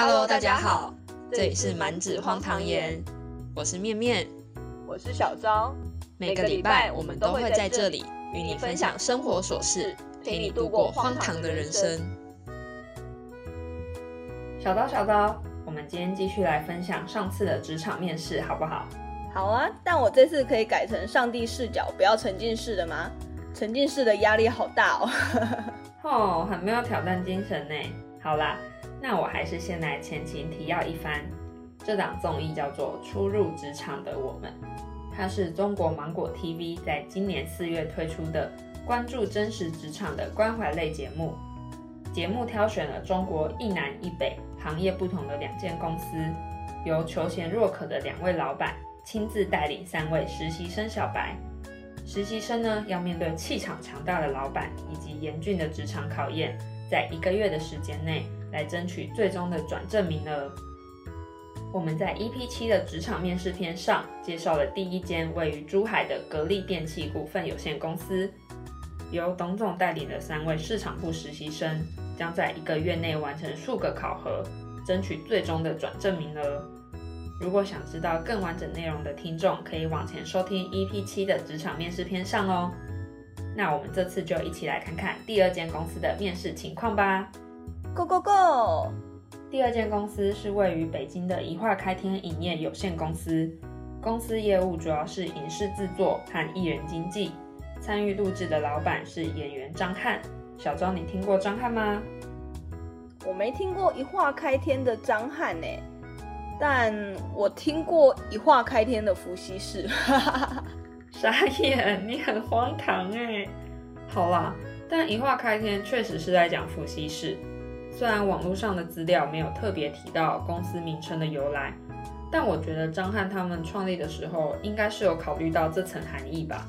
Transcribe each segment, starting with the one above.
Hello，大家好，这里是满纸荒唐言，我是面面，我是小昭。每个礼拜我们都会在这里与你分享生活琐事，陪你度过荒唐的人生。小刀，小刀，我们今天继续来分享上次的职场面试，好不好？好啊，但我这次可以改成上帝视角，不要沉浸式的吗？沉浸式的压力好大哦。哦，很没有挑战精神呢。好啦，那我还是先来前情提要一番。这档综艺叫做《初入职场的我们》，它是中国芒果 TV 在今年四月推出的关注真实职场的关怀类节目。节目挑选了中国一南一北、行业不同的两间公司，由求贤若渴的两位老板亲自带领三位实习生小白。实习生呢，要面对气场强大的老板以及严峻的职场考验，在一个月的时间内来争取最终的转正名额。我们在 EP 七的职场面试篇上介绍了第一间位于珠海的格力电器股份有限公司，由董总带领的三位市场部实习生，将在一个月内完成数个考核，争取最终的转正名额。如果想知道更完整内容的听众，可以往前收听 EP 七的职场面试篇上哦。那我们这次就一起来看看第二间公司的面试情况吧。Go Go Go！第二间公司是位于北京的一化开天影业有限公司，公司业务主要是影视制作和艺人经纪。参与录制的老板是演员张翰。小庄，你听过张翰吗？我没听过一化开天的张翰呢。但我听过一化开天的伏羲氏，傻眼，你很荒唐哎。好啦，但一化开天确实是在讲伏羲氏，虽然网络上的资料没有特别提到公司名称的由来，但我觉得张翰他们创立的时候应该是有考虑到这层含义吧。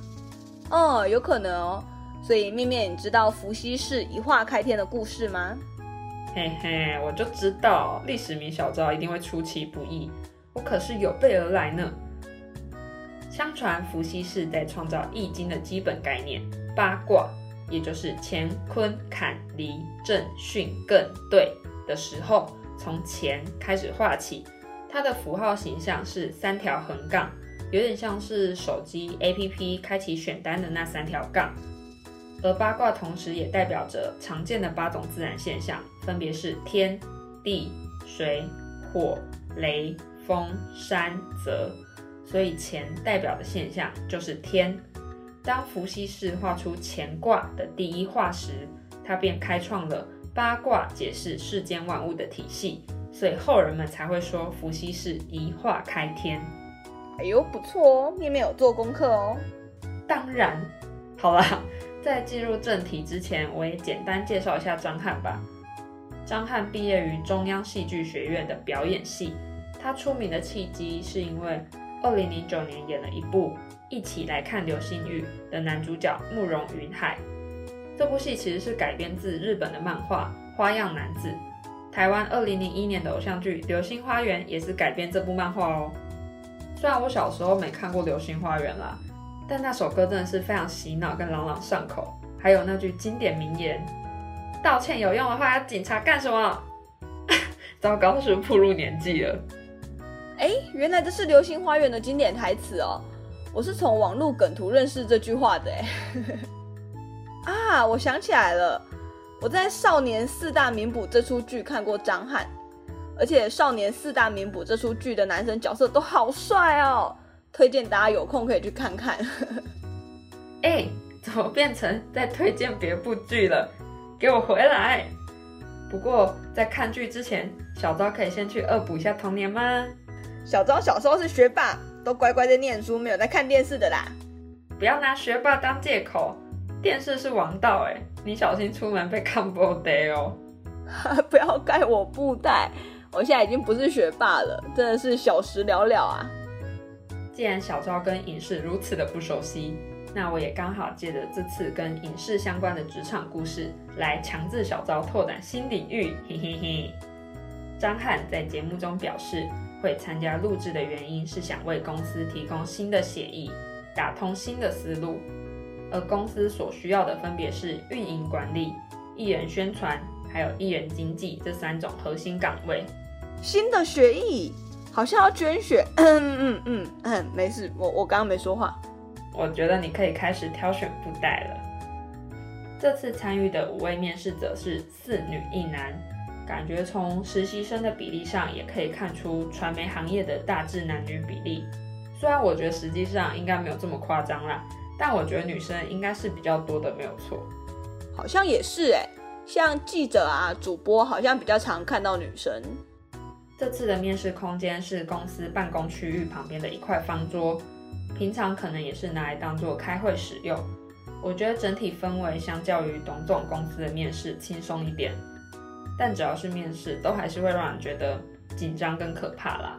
哦，有可能哦。所以面面，你知道伏羲氏一画开天的故事吗？嘿嘿，我就知道历史名小昭一定会出其不意，我可是有备而来呢。相传伏羲氏在创造易经的基本概念八卦，也就是乾坤坎离震巽艮兑的时候，从乾开始画起，它的符号形象是三条横杠，有点像是手机 APP 开启选单的那三条杠。而八卦同时也代表着常见的八种自然现象，分别是天、地、水、火、雷、风、山、泽。所以乾代表的现象就是天。当伏羲氏画出乾卦的第一画时，他便开创了八卦解释世间万物的体系，所以后人们才会说伏羲氏一画开天。哎呦，不错哦，面面有做功课哦。当然，好啦。在进入正题之前，我也简单介绍一下张翰吧。张翰毕业于中央戏剧学院的表演系，他出名的契机是因为二零零九年演了一部《一起来看流星雨》的男主角慕容云海。这部戏其实是改编自日本的漫画《花样男子》，台湾2001年的偶像剧《流星花园》也是改编这部漫画哦。虽然我小时候没看过《流星花园》啦。但那首歌真的是非常洗脑跟朗朗上口，还有那句经典名言：“道歉有用的话，要警察干什么？” 糟糕，是不是步入年纪了？哎，原来这是《流星花园》的经典台词哦！我是从网络梗图认识这句话的。哎，啊，我想起来了，我在《少年四大名捕》这出剧看过张翰，而且《少年四大名捕》这出剧的男生角色都好帅哦。推荐大家有空可以去看看。哎，怎么变成在推荐别部剧了？给我回来！不过在看剧之前，小昭可以先去恶补一下童年吗？小昭小时候是学霸，都乖乖在念书，没有在看电视的啦。不要拿学霸当借口，电视是王道哎，你小心出门被看不得哦。不要盖我布袋，我现在已经不是学霸了，真的是小时了了啊。既然小昭跟影视如此的不熟悉，那我也刚好借着这次跟影视相关的职场故事，来强制小昭拓展新领域。嘿嘿嘿。张翰在节目中表示，会参加录制的原因是想为公司提供新的协议，打通新的思路。而公司所需要的分别是运营管理、艺人宣传，还有艺人经济这三种核心岗位。新的学艺好像要捐血。嗯嗯嗯嗯，没事，我我刚刚没说话。我觉得你可以开始挑选布袋了。这次参与的五位面试者是四女一男，感觉从实习生的比例上也可以看出传媒行业的大致男女比例。虽然我觉得实际上应该没有这么夸张啦，但我觉得女生应该是比较多的，没有错。好像也是哎，像记者啊、主播，好像比较常看到女生。这次的面试空间是公司办公区域旁边的一块方桌。平常可能也是拿来当做开会使用。我觉得整体氛围相较于董总公司的面试轻松一点，但只要是面试，都还是会让人觉得紧张跟可怕啦。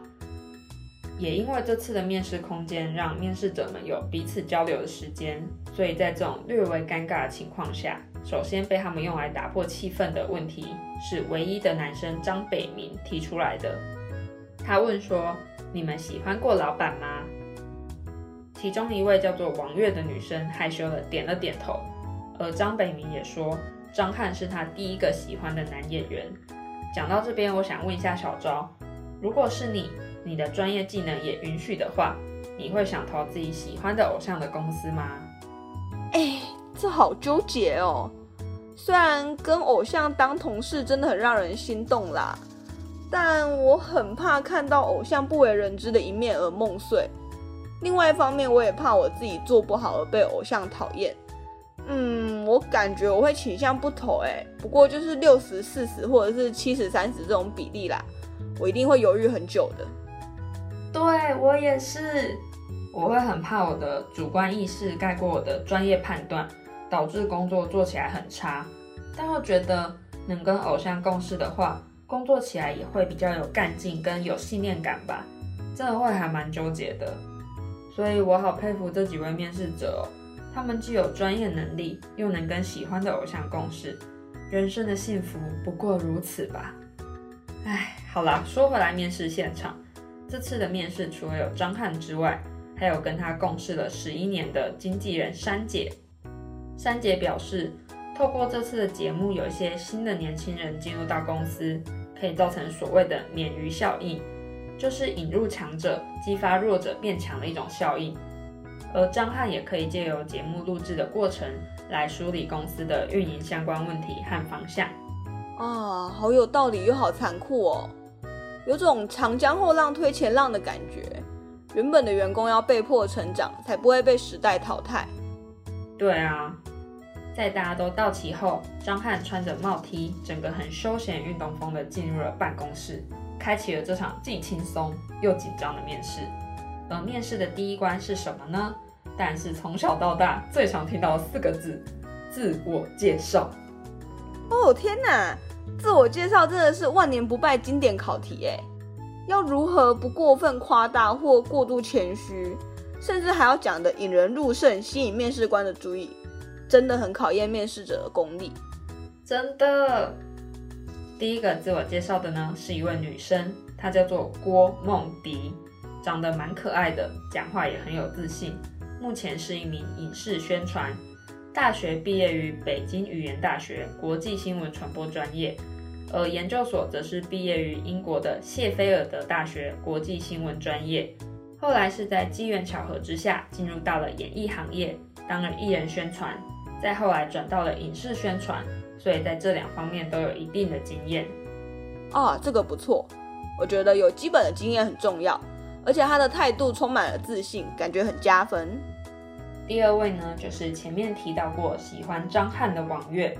也因为这次的面试空间让面试者们有彼此交流的时间，所以在这种略微尴尬的情况下，首先被他们用来打破气氛的问题是唯一的男生张北明提出来的。他问说：“你们喜欢过老板吗？”其中一位叫做王月的女生害羞的点了点头，而张北明也说张翰是他第一个喜欢的男演员。讲到这边，我想问一下小昭，如果是你，你的专业技能也允许的话，你会想投自己喜欢的偶像的公司吗？哎，这好纠结哦。虽然跟偶像当同事真的很让人心动啦，但我很怕看到偶像不为人知的一面而梦碎。另外一方面，我也怕我自己做不好而被偶像讨厌。嗯，我感觉我会倾向不投，哎，不过就是六十四十或者是七十三十这种比例啦，我一定会犹豫很久的。对我也是，我会很怕我的主观意识盖过我的专业判断，导致工作做起来很差。但又觉得能跟偶像共事的话，工作起来也会比较有干劲跟有信念感吧，真的会还蛮纠结的。所以我好佩服这几位面试者哦，他们既有专业能力，又能跟喜欢的偶像共事，人生的幸福不过如此吧。哎，好啦，说回来，面试现场，这次的面试除了有张翰之外，还有跟他共事了十一年的经纪人珊姐。珊姐表示，透过这次的节目，有一些新的年轻人进入到公司，可以造成所谓的鲶鱼效应。就是引入强者，激发弱者变强的一种效应。而张翰也可以借由节目录制的过程来梳理公司的运营相关问题和方向。啊，好有道理又好残酷哦，有种长江后浪推前浪的感觉。原本的员工要被迫成长，才不会被时代淘汰。对啊，在大家都到齐后，张翰穿着帽 T，整个很休闲运动风的进入了办公室。开启了这场既轻松又紧张的面试，而面试的第一关是什么呢？但是从小到大最常听到四个字：自我介绍。哦天哪，自我介绍真的是万年不败经典考题哎！要如何不过分夸大或过度谦虚，甚至还要讲的引人入胜，吸引面试官的注意，真的很考验面试者的功力。真的。第一个自我介绍的呢，是一位女生，她叫做郭梦迪，长得蛮可爱的，讲话也很有自信。目前是一名影视宣传，大学毕业于北京语言大学国际新闻传播专业，而研究所则是毕业于英国的谢菲尔德大学国际新闻专业。后来是在机缘巧合之下，进入到了演艺行业，当了艺人宣传，再后来转到了影视宣传。所以在这两方面都有一定的经验啊，这个不错。我觉得有基本的经验很重要，而且他的态度充满了自信，感觉很加分。第二位呢，就是前面提到过喜欢张翰的王月。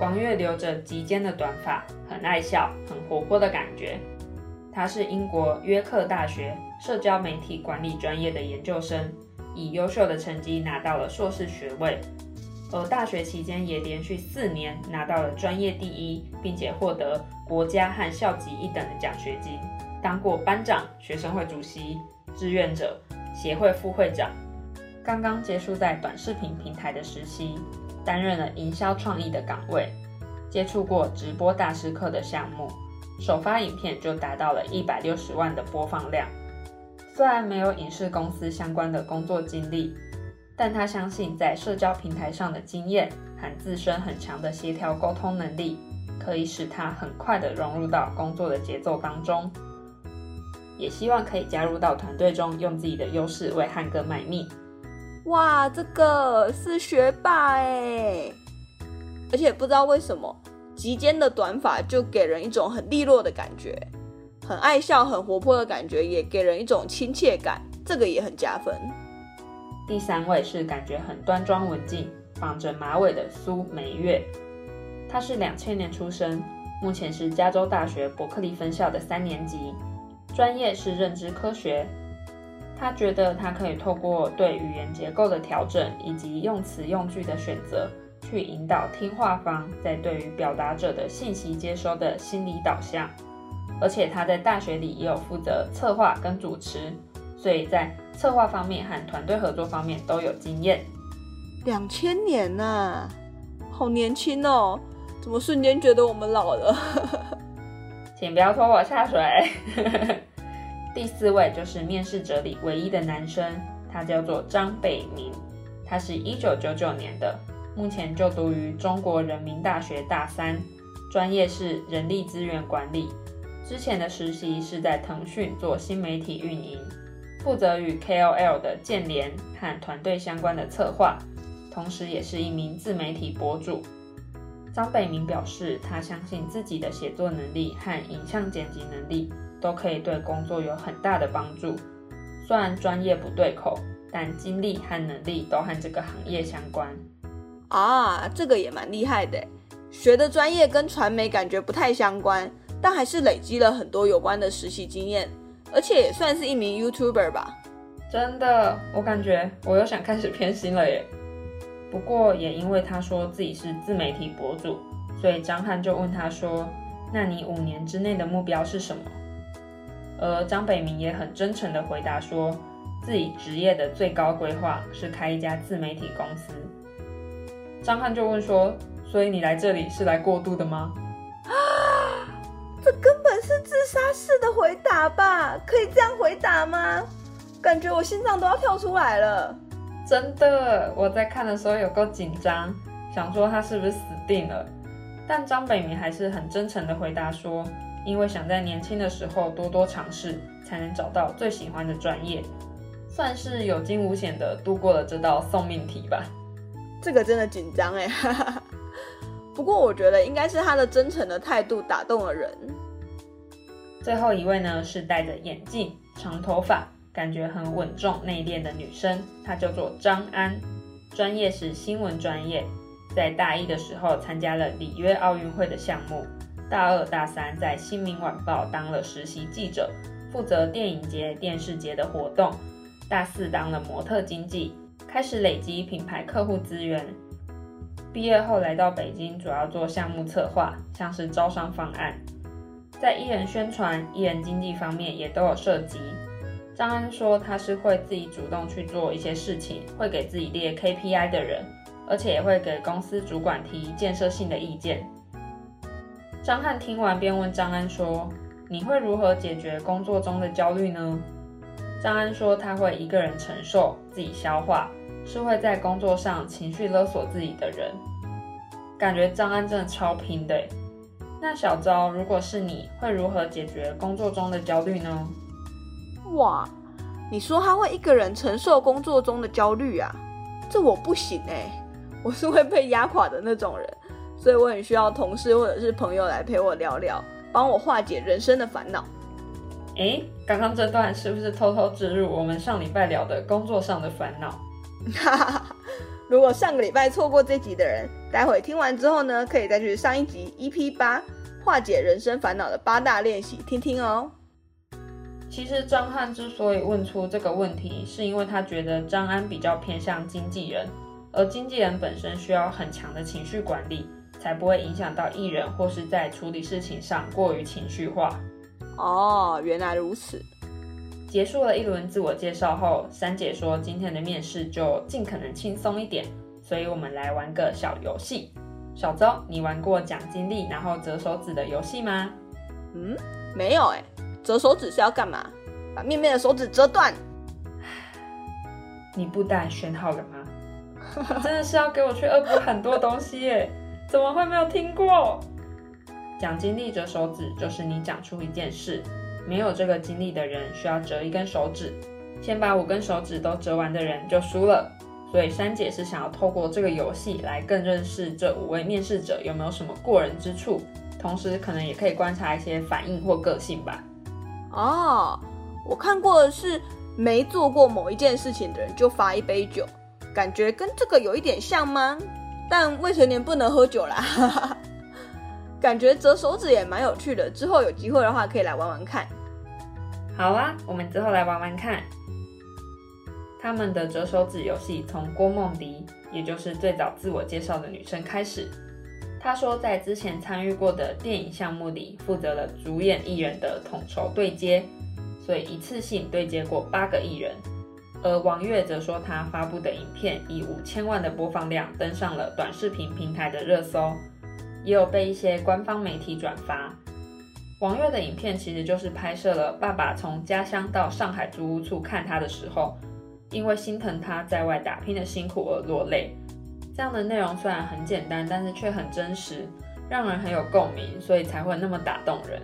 王月留着及肩的短发，很爱笑，很活泼的感觉。他是英国约克大学社交媒体管理专业的研究生，以优秀的成绩拿到了硕士学位。而大学期间也连续四年拿到了专业第一，并且获得国家和校级一等的奖学金，当过班长、学生会主席、志愿者协会副会长。刚刚结束在短视频平台的实习，担任了营销创意的岗位，接触过直播大师课的项目，首发影片就达到了一百六十万的播放量。虽然没有影视公司相关的工作经历。但他相信，在社交平台上的经验和自身很强的协调沟通能力，可以使他很快的融入到工作的节奏当中。也希望可以加入到团队中，用自己的优势为汉哥卖命。哇，这个是学霸哎！而且不知道为什么，及肩的短发就给人一种很利落的感觉，很爱笑、很活泼的感觉，也给人一种亲切感，这个也很加分。第三位是感觉很端庄文静、绑着马尾的苏梅月，她是两千年出生，目前是加州大学伯克利分校的三年级。专业是认知科学，他觉得他可以透过对语言结构的调整以及用词用句的选择，去引导听话方在对于表达者的信息接收的心理导向。而且他在大学里也有负责策划跟主持，所以在策划方面和团队合作方面都有经验。两千年呐，好年轻哦，怎么瞬间觉得我们老了？请不要拖我下水。第四位就是面试者里唯一的男生，他叫做张北明，他是一九九九年的，目前就读于中国人民大学大三，专业是人力资源管理。之前的实习是在腾讯做新媒体运营，负责与 KOL 的建联和团队相关的策划，同时也是一名自媒体博主。张北明表示，他相信自己的写作能力和影像剪辑能力都可以对工作有很大的帮助。虽然专业不对口，但经历和能力都和这个行业相关。啊，这个也蛮厉害的。学的专业跟传媒感觉不太相关，但还是累积了很多有关的实习经验，而且也算是一名 YouTuber 吧。真的，我感觉我又想开始偏心了耶。不过也因为他说自己是自媒体博主，所以张翰就问他说：“那你五年之内的目标是什么？”而张北明也很真诚地回答说：“自己职业的最高规划是开一家自媒体公司。”张翰就问说：“所以你来这里是来过渡的吗？”啊，这根本是自杀式的回答吧？可以这样回答吗？感觉我心脏都要跳出来了。真的，我在看的时候有够紧张，想说他是不是死定了。但张北明还是很真诚的回答说，因为想在年轻的时候多多尝试，才能找到最喜欢的专业，算是有惊无险的度过了这道送命题吧。这个真的紧张哎，不过我觉得应该是他的真诚的态度打动了人。最后一位呢，是戴着眼镜、长头发。感觉很稳重内敛的女生，她叫做张安，专业是新闻专业，在大一的时候参加了里约奥运会的项目，大二大三在新民晚报当了实习记者，负责电影节、电视节的活动，大四当了模特经纪，开始累积品牌客户资源，毕业后来到北京，主要做项目策划，像是招商方案，在艺人宣传、艺人经济方面也都有涉及。张安说，他是会自己主动去做一些事情，会给自己列 KPI 的人，而且也会给公司主管提建设性的意见。张翰听完便问张安说：“你会如何解决工作中的焦虑呢？”张安说：“他会一个人承受，自己消化，是会在工作上情绪勒索自己的人。”感觉张安真的超拼的。那小昭，如果是你会如何解决工作中的焦虑呢？哇，你说他会一个人承受工作中的焦虑啊？这我不行哎，我是会被压垮的那种人，所以我很需要同事或者是朋友来陪我聊聊，帮我化解人生的烦恼。哎，刚刚这段是不是偷偷植入我们上礼拜聊的工作上的烦恼？哈哈，如果上个礼拜错过这集的人，待会听完之后呢，可以再去上一集 EP 八化解人生烦恼的八大练习听听哦。其实张翰之所以问出这个问题，是因为他觉得张安比较偏向经纪人，而经纪人本身需要很强的情绪管理，才不会影响到艺人或是在处理事情上过于情绪化。哦，原来如此。结束了一轮自我介绍后，三姐说今天的面试就尽可能轻松一点，所以我们来玩个小游戏。小周，你玩过奖金力然后折手指的游戏吗？嗯，没有哎。折手指是要干嘛？把面面的手指折断。你不但选好了吗？真的是要给我去恶补很多东西耶？怎么会没有听过？讲经历折手指，就是你讲出一件事，没有这个经历的人需要折一根手指，先把五根手指都折完的人就输了。所以珊姐是想要透过这个游戏来更认识这五位面试者有没有什么过人之处，同时可能也可以观察一些反应或个性吧。哦，我看过的是没做过某一件事情的人就罚一杯酒，感觉跟这个有一点像吗？但未成年不能喝酒啦。感觉折手指也蛮有趣的，之后有机会的话可以来玩玩看。好啊，我们之后来玩玩看。他们的折手指游戏从郭梦迪，也就是最早自我介绍的女生开始。她说，在之前参与过的电影项目里，负责了主演艺人的统筹对接，所以一次性对接过八个艺人。而王月则说，他发布的影片以五千万的播放量登上了短视频平台的热搜，也有被一些官方媒体转发。王月的影片其实就是拍摄了爸爸从家乡到上海租屋处看他的时候。因为心疼他在外打拼的辛苦而落泪，这样的内容虽然很简单，但是却很真实，让人很有共鸣，所以才会那么打动人。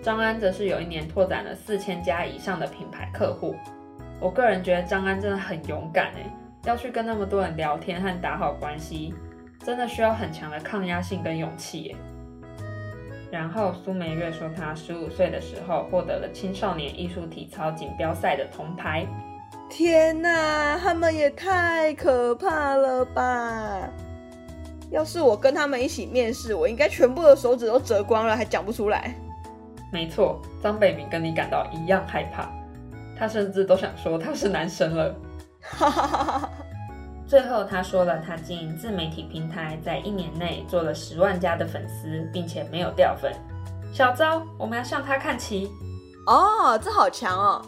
张安则是有一年拓展了四千家以上的品牌客户，我个人觉得张安真的很勇敢诶，要去跟那么多人聊天和打好关系，真的需要很强的抗压性跟勇气耶。然后苏梅月说，她十五岁的时候获得了青少年艺术体操锦标赛的铜牌。天哪，他们也太可怕了吧！要是我跟他们一起面试，我应该全部的手指都折光了，还讲不出来。没错，张北明跟你感到一样害怕，他甚至都想说他是男生了。哈哈哈哈最后他说了，他经营自媒体平台，在一年内做了十万加的粉丝，并且没有掉粉。小昭，我们要向他看齐。哦，这好强哦！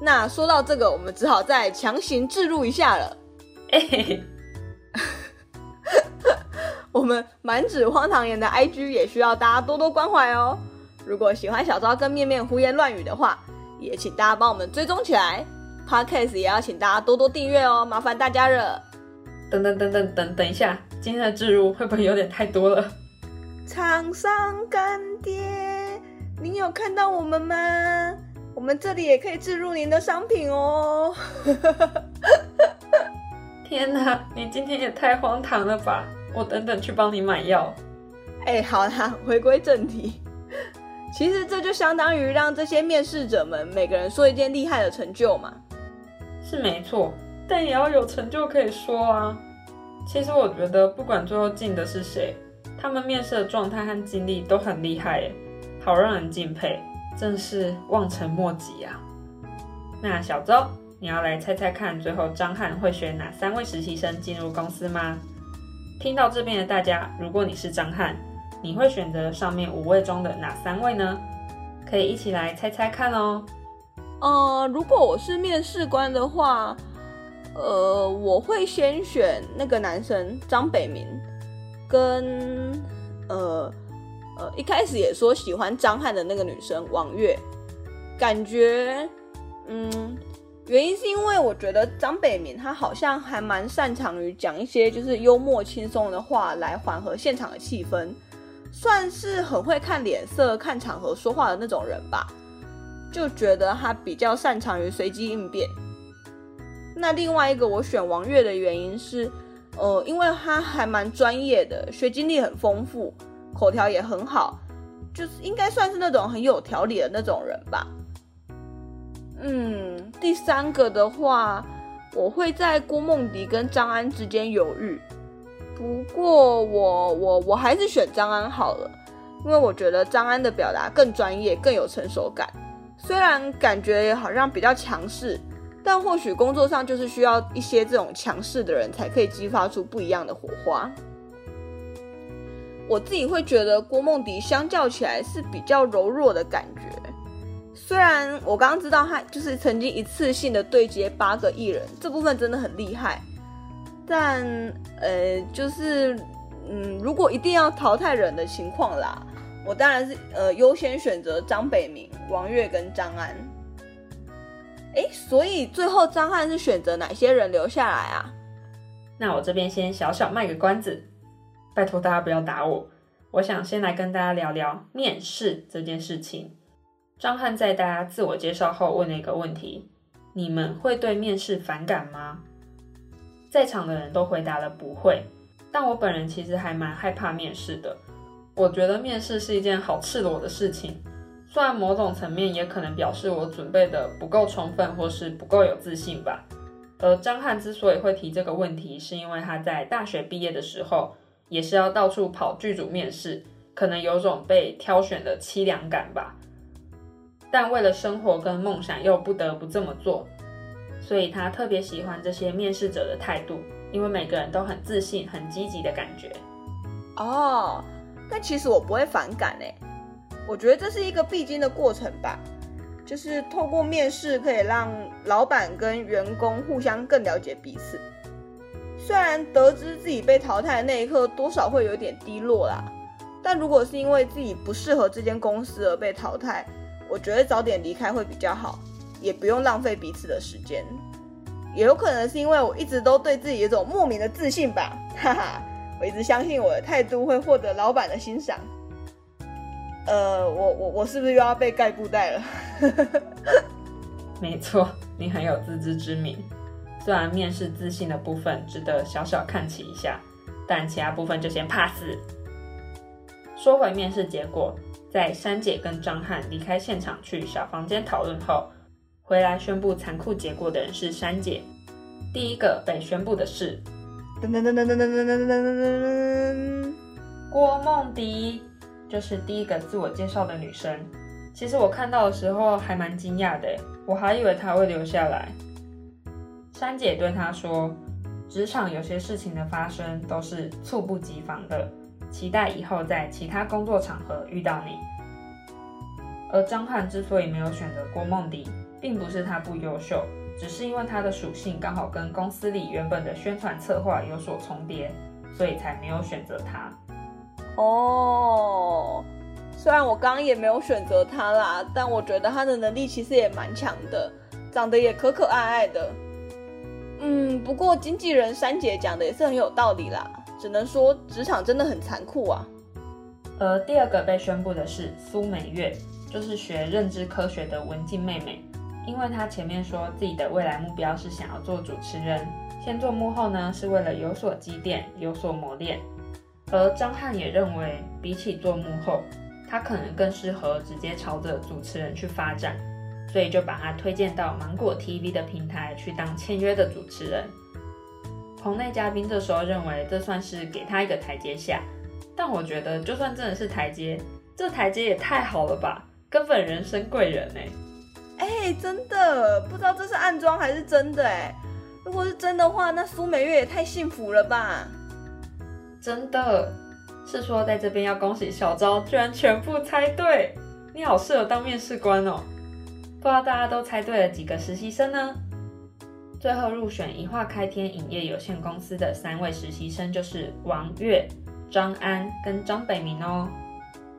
那说到这个，我们只好再强行置入一下了。哎，我们满纸荒唐言的 IG 也需要大家多多关怀哦。如果喜欢小昭跟面面胡言乱语的话，也请大家帮我们追踪起来。Podcast 也要请大家多多订阅哦，麻烦大家了。等等等等等等一下，今天的置入会不会有点太多了？厂商干爹，您有看到我们吗？我们这里也可以置入您的商品哦！天哪，你今天也太荒唐了吧！我等等去帮你买药。哎，好啦，回归正题，其实这就相当于让这些面试者们每个人说一件厉害的成就嘛。是没错，但也要有成就可以说啊。其实我觉得，不管最后进的是谁，他们面试的状态和经历都很厉害，好让人敬佩。真是望尘莫及啊！那小周，你要来猜猜看，最后张翰会选哪三位实习生进入公司吗？听到这边的大家，如果你是张翰，你会选择上面五位中的哪三位呢？可以一起来猜猜看哦。呃，如果我是面试官的话，呃，我会先选那个男生张北明，跟呃。呃，一开始也说喜欢张翰的那个女生王月，感觉，嗯，原因是因为我觉得张北明他好像还蛮擅长于讲一些就是幽默轻松的话来缓和现场的气氛，算是很会看脸色、看场合说话的那种人吧，就觉得他比较擅长于随机应变。那另外一个我选王月的原因是，呃，因为他还蛮专业的，学经历很丰富。口条也很好，就是应该算是那种很有条理的那种人吧。嗯，第三个的话，我会在郭梦迪跟张安之间犹豫。不过我我我还是选张安好了，因为我觉得张安的表达更专业，更有成熟感。虽然感觉好像比较强势，但或许工作上就是需要一些这种强势的人才可以激发出不一样的火花。我自己会觉得郭梦迪相较起来是比较柔弱的感觉，虽然我刚刚知道他就是曾经一次性的对接八个艺人，这部分真的很厉害，但呃，就是嗯，如果一定要淘汰人的情况啦，我当然是呃优先选择张北明、王月跟张安。哎，所以最后张翰是选择哪些人留下来啊？那我这边先小小卖个关子。拜托大家不要打我，我想先来跟大家聊聊面试这件事情。张翰在大家自我介绍后问了一个问题：你们会对面试反感吗？在场的人都回答了不会，但我本人其实还蛮害怕面试的。我觉得面试是一件好赤裸的事情，虽然某种层面也可能表示我准备的不够充分，或是不够有自信吧。而张翰之所以会提这个问题，是因为他在大学毕业的时候，也是要到处跑剧组面试，可能有种被挑选的凄凉感吧。但为了生活跟梦想，又不得不这么做，所以他特别喜欢这些面试者的态度，因为每个人都很自信、很积极的感觉。哦。但其实我不会反感诶，我觉得这是一个必经的过程吧，就是透过面试可以让老板跟员工互相更了解彼此。虽然得知自己被淘汰的那一刻多少会有点低落啦，但如果是因为自己不适合这间公司而被淘汰，我觉得早点离开会比较好，也不用浪费彼此的时间。也有可能是因为我一直都对自己有种莫名的自信吧，哈哈。我一直相信我的态度会获得老板的欣赏。呃，我我我是不是又要被盖布袋了？没错，你很有自知之明。虽然面试自信的部分值得小小看起一下，但其他部分就先 pass。说回面试结果，在珊姐跟张翰离开现场去小房间讨论后，回来宣布残酷结果的人是珊姐。第一个被宣布的是。噔噔噔噔噔噔噔噔噔噔噔！郭梦迪就是第一个自我介绍的女生。其实我看到的时候还蛮惊讶的，我还以为她会留下来。珊姐对她说：“职场有些事情的发生都是猝不及防的，期待以后在其他工作场合遇到你。”而张翰之所以没有选择郭梦迪，并不是他不优秀。只是因为他的属性刚好跟公司里原本的宣传策划有所重叠，所以才没有选择他。哦，虽然我刚刚也没有选择他啦，但我觉得他的能力其实也蛮强的，长得也可可爱爱的。嗯，不过经纪人珊姐讲的也是很有道理啦，只能说职场真的很残酷啊。而第二个被宣布的是苏美月，就是学认知科学的文静妹妹。因为他前面说自己的未来目标是想要做主持人，先做幕后呢，是为了有所积淀、有所磨练。而张翰也认为，比起做幕后，他可能更适合直接朝着主持人去发展，所以就把他推荐到芒果 TV 的平台去当签约的主持人。棚内嘉宾这时候认为这算是给他一个台阶下，但我觉得就算真的是台阶，这台阶也太好了吧，根本人生贵人哎。哎，真的不知道这是暗装还是真的哎。如果是真的话，那苏美月也太幸福了吧！真的是说在这边要恭喜小昭，居然全部猜对，你好适合当面试官哦。不知道大家都猜对了几个实习生呢？最后入选一化开天影业有限公司的三位实习生就是王月、张安跟张北明哦。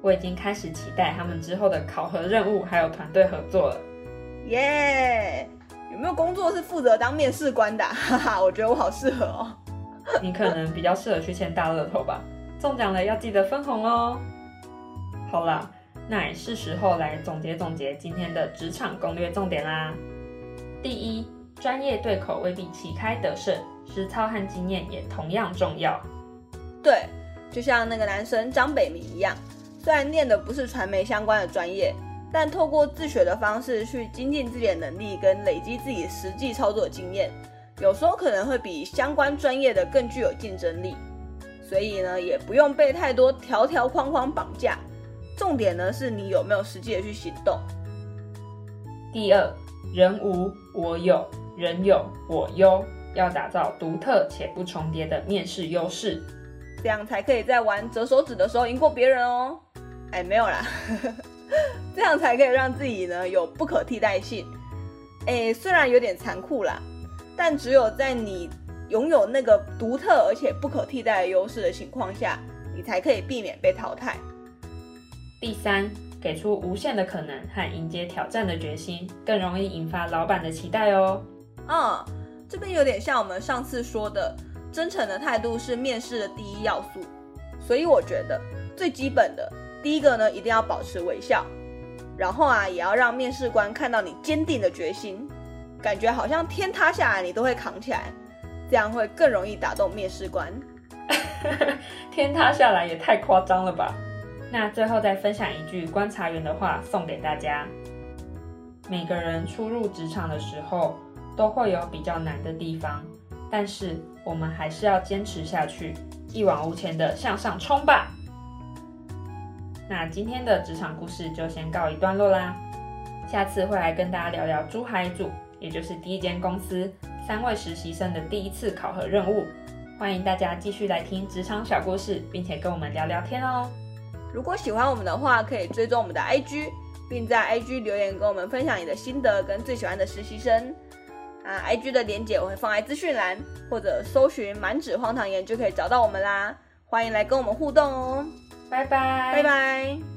我已经开始期待他们之后的考核任务还有团队合作了。耶，有没有工作是负责当面试官的？哈哈，我觉得我好适合哦。你可能比较适合去签大乐透吧，中奖了要记得分红哦。好啦，那也是时候来总结总结今天的职场攻略重点啦。第一，专业对口未必旗开得胜，实操和经验也同样重要。对，就像那个男生张北明一样，虽然念的不是传媒相关的专业。但透过自学的方式去精进自己的能力，跟累积自己实际操作经验，有时候可能会比相关专业的更具有竞争力。所以呢，也不用被太多条条框框绑架。重点呢，是你有没有实际的去行动。第二，人无我有，人有我优，要打造独特且不重叠的面试优势，这样才可以在玩折手指的时候赢过别人哦。哎，没有啦。这样才可以让自己呢有不可替代性。哎，虽然有点残酷啦，但只有在你拥有那个独特而且不可替代的优势的情况下，你才可以避免被淘汰。第三，给出无限的可能和迎接挑战的决心，更容易引发老板的期待哦。嗯，这边有点像我们上次说的，真诚的态度是面试的第一要素。所以我觉得。最基本的第一个呢，一定要保持微笑，然后啊，也要让面试官看到你坚定的决心，感觉好像天塌下来你都会扛起来，这样会更容易打动面试官。天塌下来也太夸张了吧？那最后再分享一句观察员的话送给大家：每个人初入职场的时候都会有比较难的地方，但是我们还是要坚持下去，一往无前的向上冲吧。那今天的职场故事就先告一段落啦，下次会来跟大家聊聊珠海组，也就是第一间公司三位实习生的第一次考核任务。欢迎大家继续来听职场小故事，并且跟我们聊聊天哦。如果喜欢我们的话，可以追踪我们的 IG，并在 IG 留言跟我们分享你的心得跟最喜欢的实习生。啊，IG 的连接我会放在资讯栏，或者搜寻“满纸荒唐言”就可以找到我们啦。欢迎来跟我们互动哦。拜拜，拜拜。